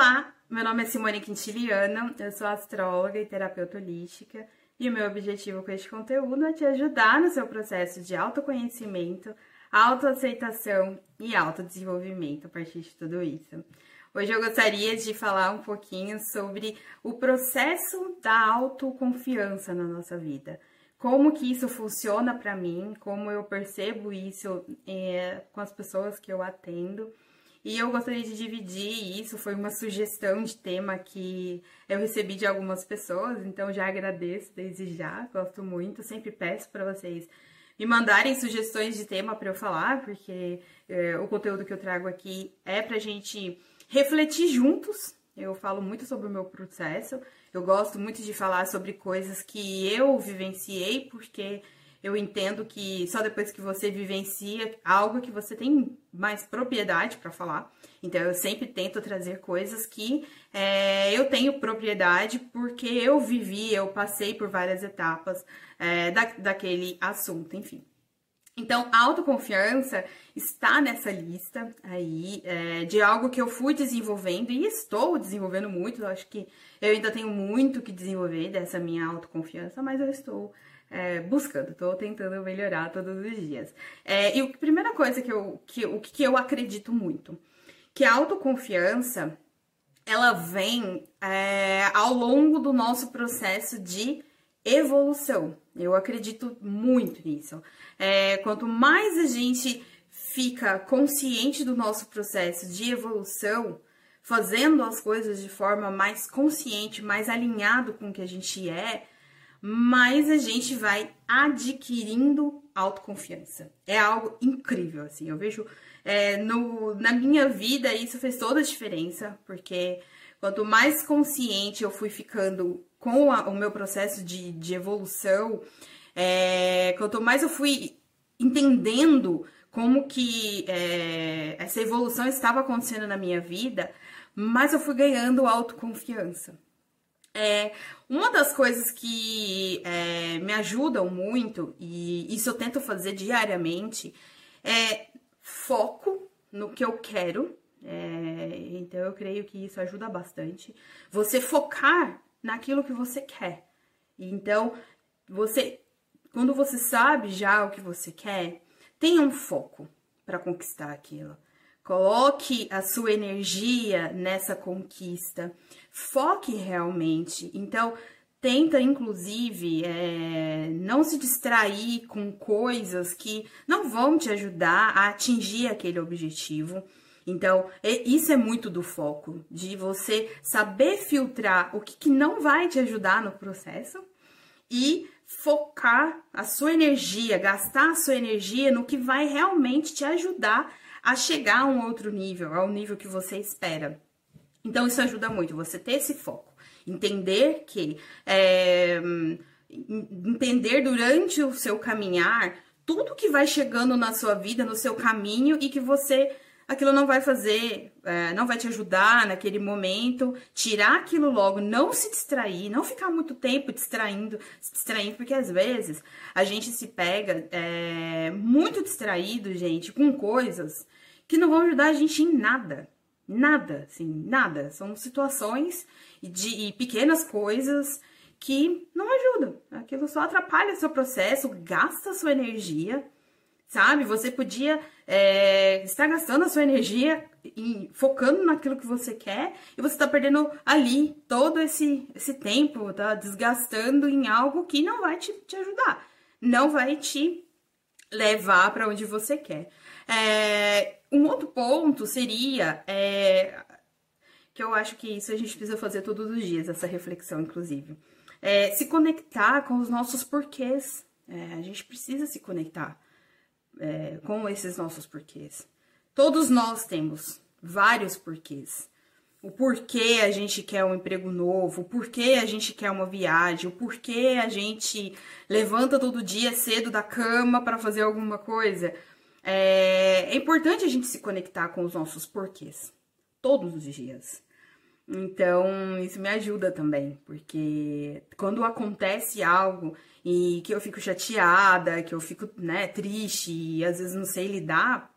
Olá, meu nome é Simone Quintiliano, eu sou astróloga e terapeuta holística e o meu objetivo com este conteúdo é te ajudar no seu processo de autoconhecimento, autoaceitação e autodesenvolvimento a partir de tudo isso. Hoje eu gostaria de falar um pouquinho sobre o processo da autoconfiança na nossa vida. Como que isso funciona para mim, como eu percebo isso é, com as pessoas que eu atendo e eu gostaria de dividir isso, foi uma sugestão de tema que eu recebi de algumas pessoas, então já agradeço desde já, gosto muito, sempre peço para vocês me mandarem sugestões de tema para eu falar, porque é, o conteúdo que eu trago aqui é pra gente refletir juntos. Eu falo muito sobre o meu processo, eu gosto muito de falar sobre coisas que eu vivenciei, porque eu entendo que só depois que você vivencia algo que você tem mais propriedade para falar. Então eu sempre tento trazer coisas que é, eu tenho propriedade porque eu vivi, eu passei por várias etapas é, da, daquele assunto, enfim. Então, a autoconfiança está nessa lista aí é, de algo que eu fui desenvolvendo e estou desenvolvendo muito. Eu acho que eu ainda tenho muito que desenvolver dessa minha autoconfiança, mas eu estou é, buscando, estou tentando melhorar todos os dias. É, e a primeira coisa que eu, que, o que eu acredito muito, que a autoconfiança, ela vem é, ao longo do nosso processo de evolução. Eu acredito muito nisso. É, quanto mais a gente fica consciente do nosso processo de evolução, fazendo as coisas de forma mais consciente, mais alinhado com o que a gente é, mais a gente vai adquirindo autoconfiança. É algo incrível, assim. Eu vejo é, no, na minha vida isso fez toda a diferença, porque quanto mais consciente eu fui ficando com a, o meu processo de, de evolução, é, quanto mais eu fui entendendo como que é, essa evolução estava acontecendo na minha vida, mais eu fui ganhando autoconfiança. É, uma das coisas que é, me ajudam muito, e isso eu tento fazer diariamente, é foco no que eu quero. É, então eu creio que isso ajuda bastante. Você focar naquilo que você quer. Então, você, quando você sabe já o que você quer, tenha um foco para conquistar aquilo. Coloque a sua energia nessa conquista. Foque realmente. Então, tenta, inclusive, é, não se distrair com coisas que não vão te ajudar a atingir aquele objetivo. Então, isso é muito do foco, de você saber filtrar o que, que não vai te ajudar no processo e focar a sua energia, gastar a sua energia no que vai realmente te ajudar a chegar a um outro nível, ao nível que você espera. Então, isso ajuda muito, você ter esse foco. Entender que. É, entender durante o seu caminhar tudo que vai chegando na sua vida, no seu caminho e que você aquilo não vai fazer, é, não vai te ajudar naquele momento, tirar aquilo logo, não se distrair, não ficar muito tempo distraindo, se distraindo, porque às vezes a gente se pega é, muito distraído, gente, com coisas que não vão ajudar a gente em nada. Nada, assim, nada. São situações de e pequenas coisas que não ajudam. Aquilo só atrapalha seu processo, gasta sua energia, sabe? Você podia é, estar gastando a sua energia e focando naquilo que você quer e você está perdendo ali todo esse, esse tempo, tá desgastando em algo que não vai te, te ajudar, não vai te levar para onde você quer. É, um outro ponto seria é, que eu acho que isso a gente precisa fazer todos os dias, essa reflexão, inclusive. É, se conectar com os nossos porquês. É, a gente precisa se conectar é, com esses nossos porquês. Todos nós temos vários porquês. O porquê a gente quer um emprego novo, o porquê a gente quer uma viagem, o porquê a gente levanta todo dia cedo da cama para fazer alguma coisa. É, é importante a gente se conectar com os nossos porquês, todos os dias. Então, isso me ajuda também, porque quando acontece algo e que eu fico chateada, que eu fico, né, triste e às vezes não sei lidar,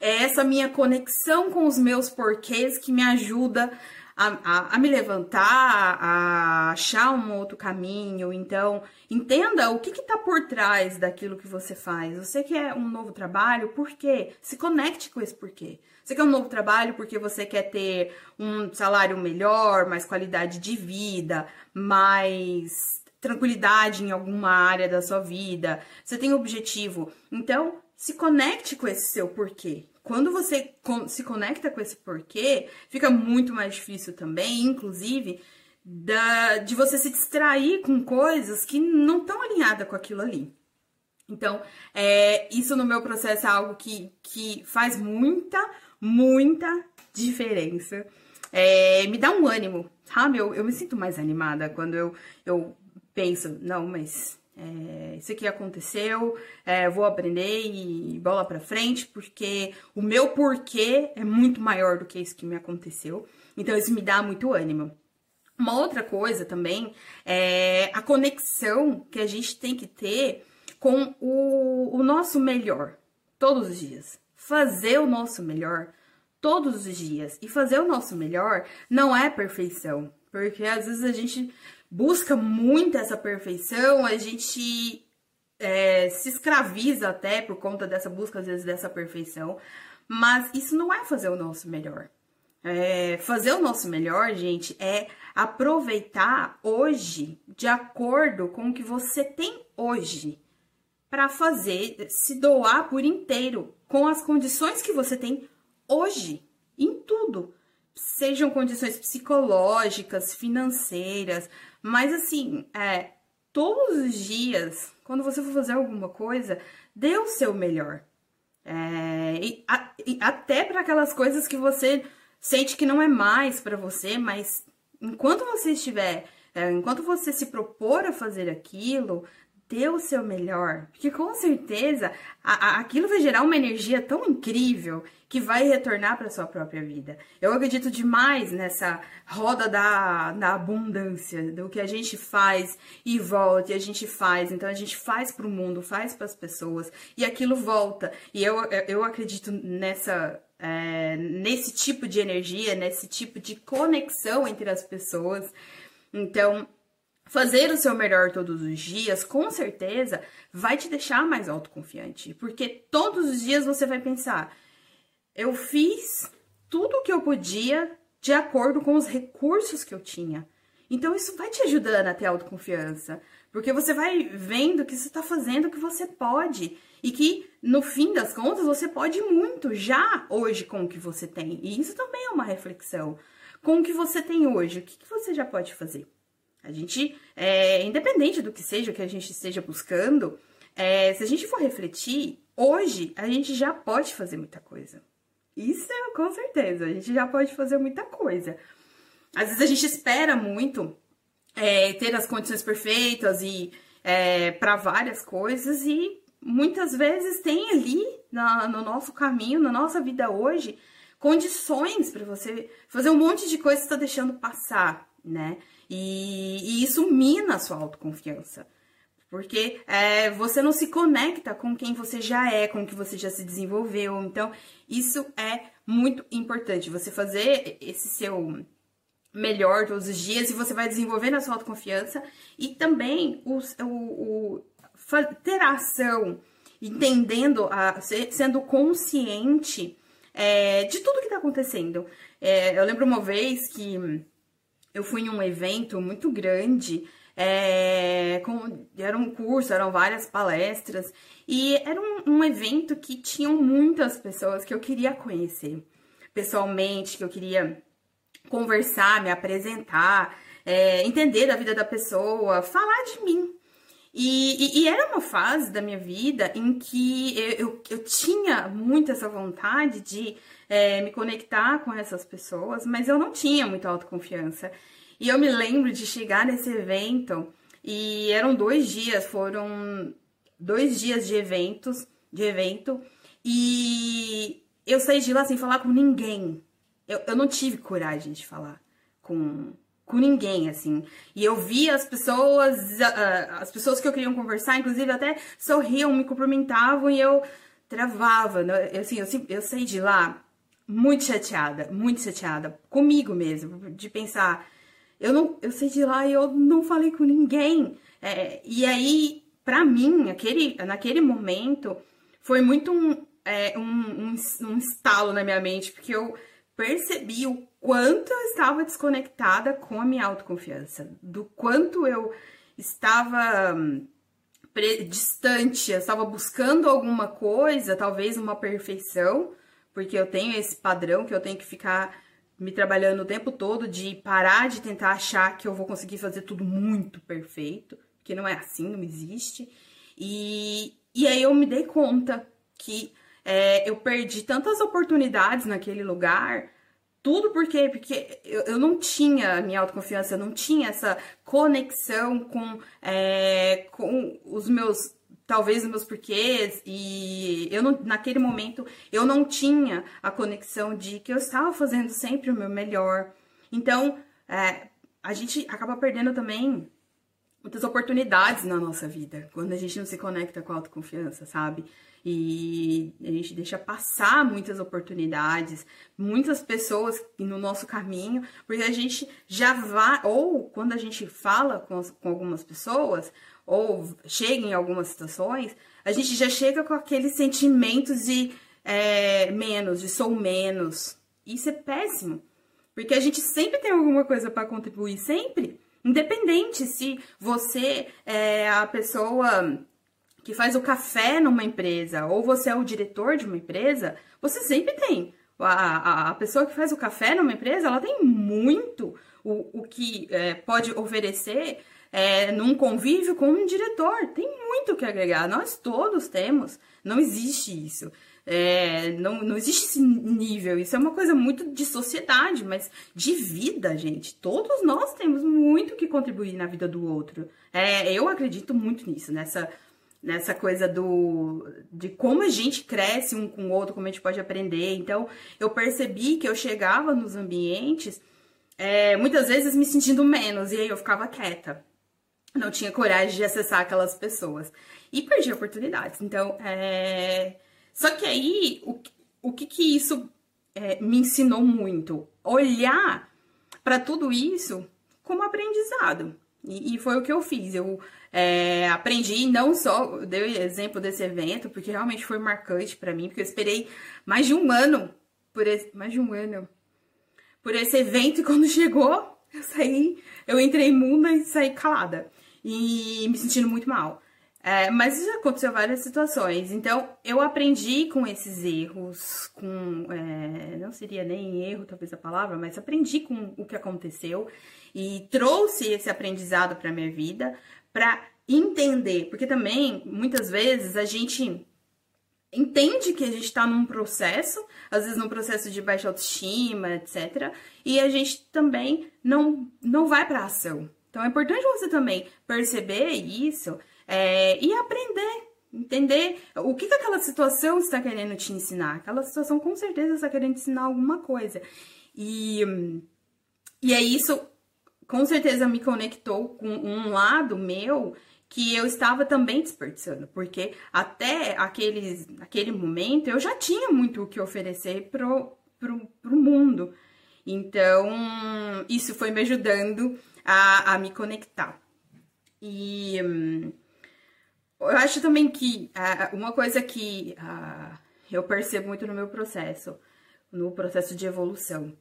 É essa minha conexão com os meus porquês que me ajuda a, a, a, me levantar, a achar um outro caminho. Então, entenda o que está por trás daquilo que você faz. Você quer um novo trabalho, por quê? Se conecte com esse porquê. Você quer um novo trabalho porque você quer ter um salário melhor, mais qualidade de vida, mais tranquilidade em alguma área da sua vida. Você tem objetivo. Então, se conecte com esse seu porquê. Quando você se conecta com esse porquê, fica muito mais difícil também, inclusive, da, de você se distrair com coisas que não estão alinhadas com aquilo ali. Então, é, isso no meu processo é algo que, que faz muita, muita diferença. É, me dá um ânimo, sabe? Eu, eu me sinto mais animada quando eu, eu penso, não, mas é, isso aqui aconteceu, é, vou aprender e bola pra frente, porque o meu porquê é muito maior do que isso que me aconteceu. Então, isso me dá muito ânimo. Uma outra coisa também é a conexão que a gente tem que ter com o, o nosso melhor todos os dias. Fazer o nosso melhor todos os dias. E fazer o nosso melhor não é perfeição, porque às vezes a gente busca muito essa perfeição, a gente é, se escraviza até por conta dessa busca, às vezes, dessa perfeição. Mas isso não é fazer o nosso melhor. É, fazer o nosso melhor, gente, é aproveitar hoje de acordo com o que você tem hoje para fazer, se doar por inteiro com as condições que você tem hoje, em tudo. Sejam condições psicológicas, financeiras, mas assim, é, todos os dias, quando você for fazer alguma coisa, dê o seu melhor. É, e, a, e até para aquelas coisas que você sente que não é mais para você, mas enquanto você estiver, é, enquanto você se propor a fazer aquilo, dê o seu melhor, porque com certeza a, a, aquilo vai gerar uma energia tão incrível que vai retornar para sua própria vida. Eu acredito demais nessa roda da, da abundância, do que a gente faz e volta, e a gente faz. Então a gente faz para o mundo, faz para as pessoas e aquilo volta. E eu, eu acredito nessa é, nesse tipo de energia, nesse tipo de conexão entre as pessoas. Então, Fazer o seu melhor todos os dias, com certeza, vai te deixar mais autoconfiante, porque todos os dias você vai pensar: eu fiz tudo o que eu podia de acordo com os recursos que eu tinha. Então, isso vai te ajudando a ter autoconfiança, porque você vai vendo que você está fazendo o que você pode e que, no fim das contas, você pode muito já hoje com o que você tem. E isso também é uma reflexão. Com o que você tem hoje, o que, que você já pode fazer? A gente, é, independente do que seja que a gente esteja buscando, é, se a gente for refletir, hoje a gente já pode fazer muita coisa. Isso é com certeza, a gente já pode fazer muita coisa. Às vezes a gente espera muito é, ter as condições perfeitas e é, para várias coisas e muitas vezes tem ali na, no nosso caminho, na nossa vida hoje, condições para você fazer um monte de coisa que está deixando passar, né? E, e isso mina a sua autoconfiança. Porque é, você não se conecta com quem você já é, com o que você já se desenvolveu. Então, isso é muito importante. Você fazer esse seu melhor todos os dias e você vai desenvolvendo a sua autoconfiança e também o, o, o ter ação, entendendo, a, sendo consciente é, de tudo que está acontecendo. É, eu lembro uma vez que eu fui em um evento muito grande, é, com, era um curso, eram várias palestras, e era um, um evento que tinham muitas pessoas que eu queria conhecer pessoalmente, que eu queria conversar, me apresentar, é, entender da vida da pessoa, falar de mim. E, e, e, era uma fase da minha vida em que eu, eu, eu tinha muito essa vontade de é, me conectar com essas pessoas, mas eu não tinha muita autoconfiança. E eu me lembro de chegar nesse evento e eram dois dias, foram dois dias de eventos, de evento, e eu saí de lá sem falar com ninguém. Eu, eu não tive coragem de falar com, com ninguém, assim. E eu vi as pessoas, as pessoas que eu queria conversar, inclusive até sorriam, me cumprimentavam, e eu travava. Né? Assim, eu, eu saí de lá muito chateada, muito chateada comigo mesmo, de pensar, eu não, eu saí de lá e eu não falei com ninguém. É, e aí, para mim, aquele, naquele momento, foi muito um, é, um, um, um estalo na minha mente, porque eu percebi o quanto eu estava desconectada com a minha autoconfiança, do quanto eu estava hum, distante, eu estava buscando alguma coisa, talvez uma perfeição, porque eu tenho esse padrão que eu tenho que ficar me trabalhando o tempo todo de parar de tentar achar que eu vou conseguir fazer tudo muito perfeito, que não é assim, não existe. E, e aí eu me dei conta que é, eu perdi tantas oportunidades naquele lugar. Tudo por quê? Porque eu, eu não tinha minha autoconfiança, eu não tinha essa conexão com, é, com os meus, talvez os meus porquês, e eu não, naquele momento eu não tinha a conexão de que eu estava fazendo sempre o meu melhor. Então, é, a gente acaba perdendo também muitas oportunidades na nossa vida quando a gente não se conecta com a autoconfiança, sabe? e a gente deixa passar muitas oportunidades, muitas pessoas no nosso caminho, porque a gente já vai, ou quando a gente fala com, com algumas pessoas, ou chega em algumas situações, a gente já chega com aqueles sentimentos de é, menos, de sou menos. Isso é péssimo, porque a gente sempre tem alguma coisa para contribuir, sempre. Independente se você é a pessoa que faz o café numa empresa, ou você é o diretor de uma empresa, você sempre tem. A, a, a pessoa que faz o café numa empresa, ela tem muito o, o que é, pode oferecer é, num convívio com um diretor. Tem muito que agregar. Nós todos temos. Não existe isso. É, não, não existe esse nível. Isso é uma coisa muito de sociedade, mas de vida, gente. Todos nós temos muito que contribuir na vida do outro. É, eu acredito muito nisso, nessa nessa coisa do de como a gente cresce um com o outro, como a gente pode aprender. Então, eu percebi que eu chegava nos ambientes é, muitas vezes me sentindo menos, e aí eu ficava quieta. Não tinha coragem de acessar aquelas pessoas. E perdi oportunidades. Então, é... Só que aí, o, o que que isso é, me ensinou muito? Olhar para tudo isso como aprendizado. E, e, foi o que eu fiz. Eu é, aprendi não só, dei exemplo desse evento, porque realmente foi marcante para mim, porque eu esperei mais de um ano por esse, mais de um ano por esse evento e quando chegou, eu saí, eu entrei imunda e saí calada e me sentindo muito mal. É, mas já aconteceu várias situações, então eu aprendi com esses erros, com é, não seria nem erro, talvez a palavra, mas aprendi com o que aconteceu e trouxe esse aprendizado para minha vida para entender, porque também muitas vezes a gente entende que a gente está num processo, às vezes num processo de baixa autoestima, etc. E a gente também não, não vai para ação. Então é importante você também perceber isso é, e aprender, entender o que, que aquela situação está querendo te ensinar. Aquela situação com certeza está querendo te ensinar alguma coisa. E, e é isso com certeza me conectou com um lado meu que eu estava também desperdiçando, porque até aqueles, aquele momento eu já tinha muito o que oferecer pro, pro, pro mundo. Então, isso foi me ajudando a, a me conectar. E hum, eu acho também que uh, uma coisa que uh, eu percebo muito no meu processo, no processo de evolução,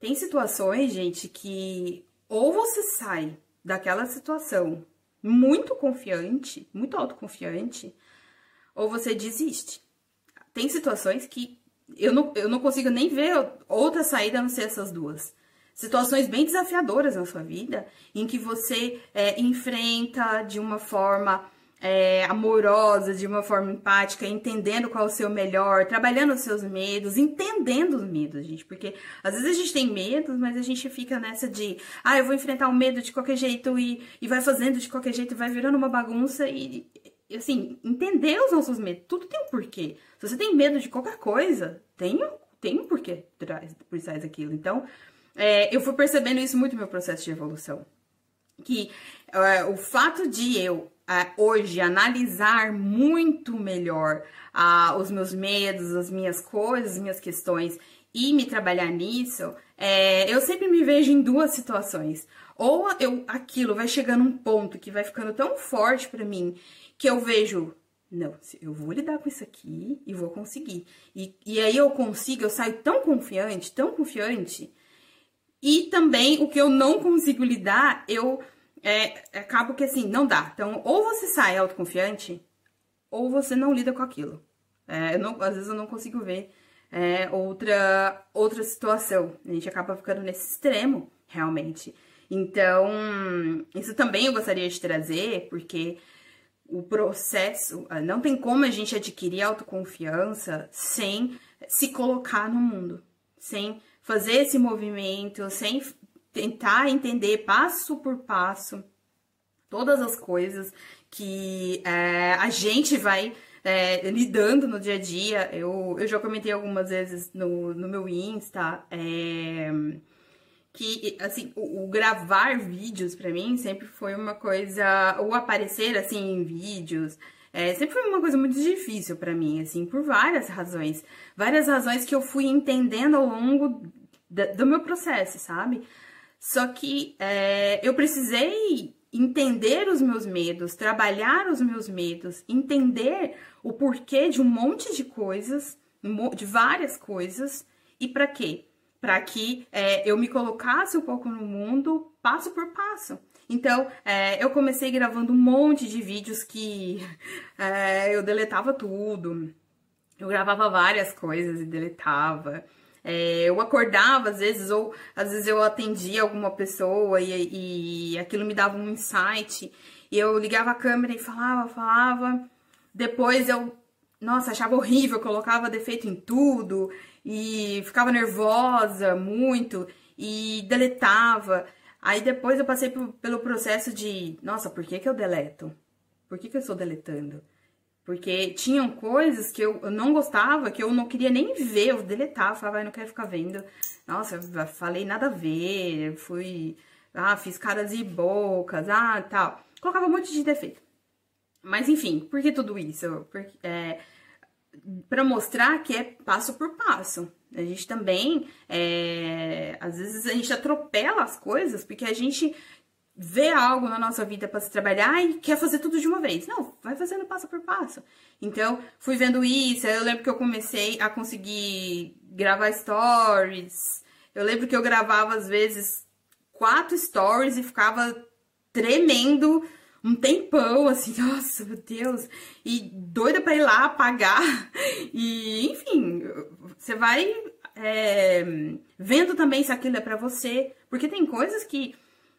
tem situações, gente, que ou você sai daquela situação muito confiante, muito autoconfiante, ou você desiste. Tem situações que eu não, eu não consigo nem ver outra saída a não ser essas duas. Situações bem desafiadoras na sua vida, em que você é, enfrenta de uma forma é, amorosa, de uma forma empática, entendendo qual é o seu melhor, trabalhando os seus medos, entendendo os medos, gente. Porque às vezes a gente tem medos, mas a gente fica nessa de, ah, eu vou enfrentar o medo de qualquer jeito e, e vai fazendo de qualquer jeito, vai virando uma bagunça e, assim, entender os nossos medos. Tudo tem um porquê. Se você tem medo de qualquer coisa, tem, tem um porquê por trás daquilo. Então, é, eu fui percebendo isso muito no meu processo de evolução. Que é, o fato de eu hoje analisar muito melhor uh, os meus medos, as minhas coisas, as minhas questões e me trabalhar nisso, é, eu sempre me vejo em duas situações. Ou eu, aquilo vai chegando um ponto que vai ficando tão forte para mim que eu vejo, não, eu vou lidar com isso aqui e vou conseguir. E, e aí eu consigo, eu saio tão confiante, tão confiante. E também o que eu não consigo lidar, eu é, acabo que assim, não dá. Então, ou você sai autoconfiante, ou você não lida com aquilo. É, não, às vezes eu não consigo ver é, outra, outra situação. A gente acaba ficando nesse extremo, realmente. Então, isso também eu gostaria de trazer, porque o processo, ah, não tem como a gente adquirir autoconfiança sem se colocar no mundo, sem fazer esse movimento, sem tentar entender passo por passo todas as coisas que é, a gente vai é, lidando no dia a dia. Eu, eu já comentei algumas vezes no, no meu Insta é, que, assim, o, o gravar vídeos para mim sempre foi uma coisa. Ou aparecer, assim, em vídeos. É, sempre foi uma coisa muito difícil para mim, assim, por várias razões. Várias razões que eu fui entendendo ao longo do meu processo, sabe? Só que é, eu precisei entender os meus medos, trabalhar os meus medos, entender o porquê de um monte de coisas, de várias coisas, e para quê? Para que é, eu me colocasse um pouco no mundo, passo por passo. Então, é, eu comecei gravando um monte de vídeos que é, eu deletava tudo. Eu gravava várias coisas e deletava. É, eu acordava às vezes, ou às vezes eu atendia alguma pessoa e, e aquilo me dava um insight. E eu ligava a câmera e falava, falava. Depois eu, nossa, achava horrível, colocava defeito em tudo e ficava nervosa muito e deletava. Aí depois eu passei pelo processo de, nossa, por que, que eu deleto? Por que, que eu estou deletando? Porque tinham coisas que eu, não gostava, que eu não queria nem ver, eu deletava, falava, ah, não quero ficar vendo. Nossa, falei nada a ver, fui, ah, fiz caras e bocas, ah, tal. Colocava um monte de defeito. Mas enfim, por que tudo isso? Porque, é, para mostrar que é passo por passo. A gente também, é, às vezes a gente atropela as coisas porque a gente vê algo na nossa vida para se trabalhar e quer fazer tudo de uma vez. Não, vai fazendo passo por passo. Então, fui vendo isso, eu lembro que eu comecei a conseguir gravar stories. Eu lembro que eu gravava às vezes quatro stories e ficava tremendo um tempão, assim, nossa, meu Deus, e doida para ir lá apagar. E, enfim, você vai é, vendo também se aquilo é para você, porque tem coisas que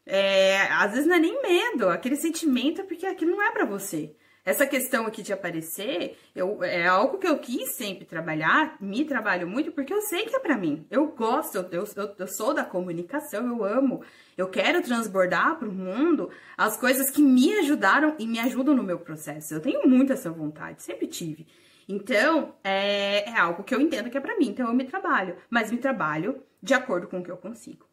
é, às vezes não é nem medo, aquele sentimento é porque aquilo não é para você. Essa questão aqui de aparecer, eu, é algo que eu quis sempre trabalhar, me trabalho muito, porque eu sei que é para mim. Eu gosto, eu, eu, eu, sou da comunicação, eu amo. Eu quero transbordar para o mundo as coisas que me ajudaram e me ajudam no meu processo. Eu tenho muito essa vontade, sempre tive. Então, é, é algo que eu entendo que é para mim, então eu me trabalho. Mas me trabalho de acordo com o que eu consigo.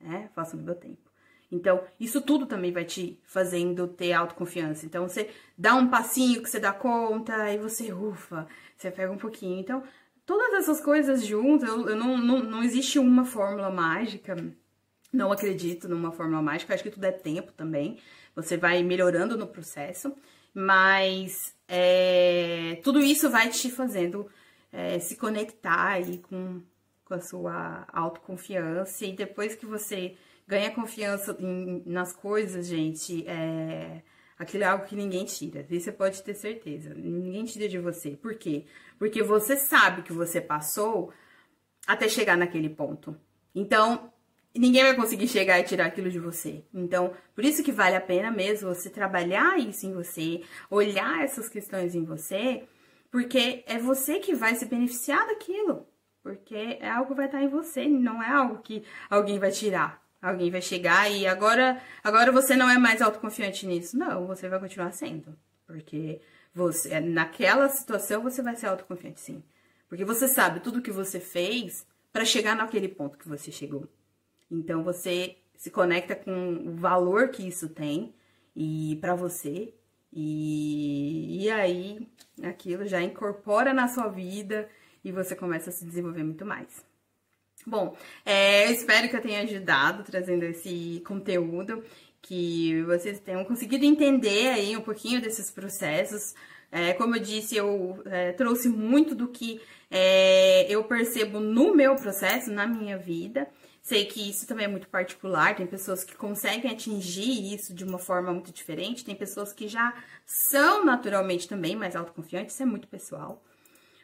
Né? Faço no meu tempo. Então, isso tudo também vai te fazendo ter autoconfiança. Então, você dá um passinho que você dá conta, e você ufa, você pega um pouquinho. Então, todas essas coisas juntas, eu, eu não, não, não existe uma fórmula mágica. Não acredito numa fórmula mágica, acho que tudo é tempo também. Você vai melhorando no processo, mas é, tudo isso vai te fazendo é, se conectar aí com, com a sua autoconfiança. E depois que você ganha confiança em, nas coisas, gente, é, aquilo é algo que ninguém tira. Isso você pode ter certeza. Ninguém tira de você. Por quê? Porque você sabe que você passou até chegar naquele ponto. Então, ninguém vai conseguir chegar e tirar aquilo de você. Então, por isso que vale a pena mesmo você trabalhar isso em você, olhar essas questões em você, porque é você que vai se beneficiar daquilo. Porque é algo que vai estar em você, não é algo que alguém vai tirar. Alguém vai chegar e agora, agora você não é mais autoconfiante nisso. Não, você vai continuar sendo. Porque você, naquela situação você vai ser autoconfiante sim. Porque você sabe tudo que você fez para chegar naquele ponto que você chegou. Então você se conecta com o valor que isso tem e para você E, e aí aquilo já incorpora na sua vida e você começa a se desenvolver muito mais. Bom, é, eu espero que eu tenha ajudado trazendo esse conteúdo, que vocês tenham conseguido entender aí um pouquinho desses processos. É, como eu disse, eu é, trouxe muito do que é, eu percebo no meu processo, na minha vida. Sei que isso também é muito particular, tem pessoas que conseguem atingir isso de uma forma muito diferente, tem pessoas que já são naturalmente também mais autoconfiantes, isso é muito pessoal.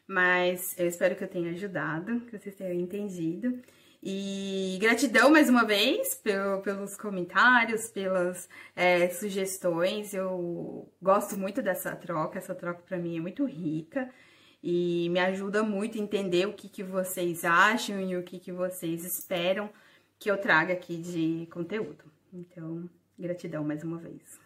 Mas eu espero que eu tenha ajudado, que vocês tenham entendido. E gratidão mais uma vez pelo, pelos comentários, pelas é, sugestões. Eu gosto muito dessa troca, essa troca para mim é muito rica e me ajuda muito a entender o que, que vocês acham e o que, que vocês esperam que eu traga aqui de conteúdo. Então, gratidão mais uma vez.